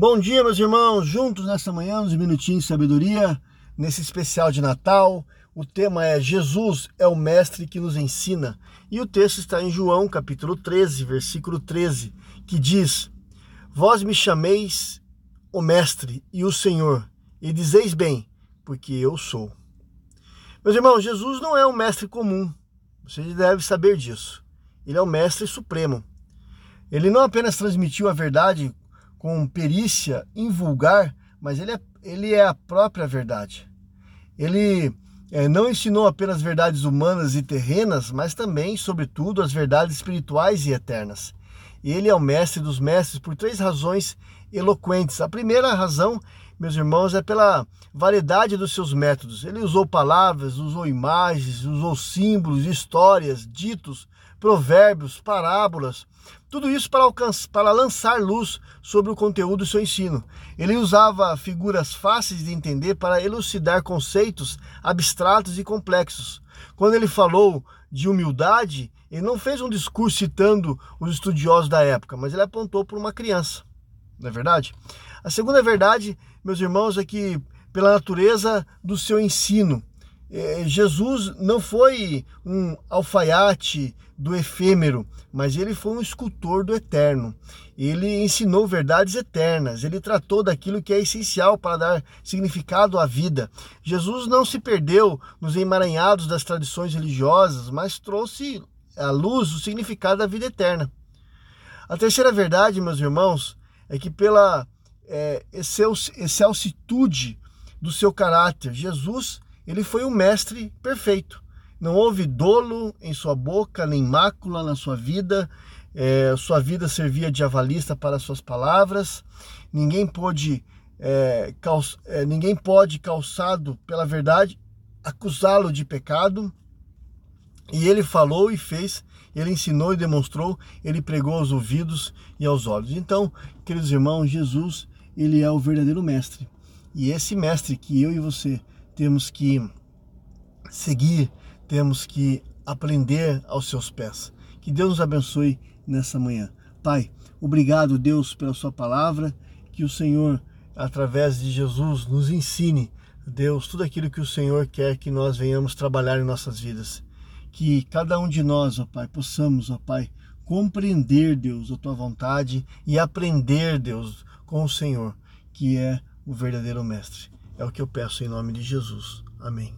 Bom dia, meus irmãos, juntos nessa manhã, uns minutinhos de sabedoria, nesse especial de Natal. O tema é Jesus é o mestre que nos ensina. E o texto está em João, capítulo 13, versículo 13, que diz: Vós me chameis o mestre e o Senhor, e dizeis bem, porque eu sou. Meus irmãos, Jesus não é um mestre comum. Você deve saber disso. Ele é o mestre supremo. Ele não apenas transmitiu a verdade com perícia invulgar, mas ele é, ele é a própria verdade. Ele é, não ensinou apenas verdades humanas e terrenas, mas também, sobretudo, as verdades espirituais e eternas. Ele é o mestre dos mestres por três razões eloquentes. A primeira razão, meus irmãos, é pela variedade dos seus métodos. Ele usou palavras, usou imagens, usou símbolos, histórias, ditos, provérbios, parábolas, tudo isso para, alcançar, para lançar luz sobre o conteúdo do seu ensino. Ele usava figuras fáceis de entender para elucidar conceitos abstratos e complexos. Quando ele falou de humildade, ele não fez um discurso citando os estudiosos da época, mas ele apontou para uma criança. Não é verdade? A segunda verdade, meus irmãos, é que pela natureza do seu ensino, é, Jesus não foi um alfaiate do efêmero, mas ele foi um escultor do eterno. Ele ensinou verdades eternas, ele tratou daquilo que é essencial para dar significado à vida. Jesus não se perdeu nos emaranhados das tradições religiosas, mas trouxe à luz o significado da vida eterna. A terceira verdade, meus irmãos, é que pela é, excelsitude do seu caráter, Jesus ele foi o mestre perfeito. Não houve dolo em sua boca, nem mácula na sua vida. É, sua vida servia de avalista para suas palavras. Ninguém pôde, é, calç, é, ninguém pode, calçado pela verdade, acusá-lo de pecado. E ele falou e fez, ele ensinou e demonstrou, ele pregou aos ouvidos e aos olhos. Então, queridos irmãos, Jesus, ele é o verdadeiro mestre. E esse mestre que eu e você temos que seguir, temos que aprender aos seus pés. Que Deus nos abençoe nessa manhã. Pai, obrigado, Deus, pela Sua palavra. Que o Senhor, através de Jesus, nos ensine, Deus, tudo aquilo que o Senhor quer que nós venhamos trabalhar em nossas vidas. Que cada um de nós, ó Pai, possamos, ó Pai, compreender, Deus, a Tua vontade e aprender, Deus, com o Senhor, que é o verdadeiro Mestre. É o que eu peço em nome de Jesus. Amém.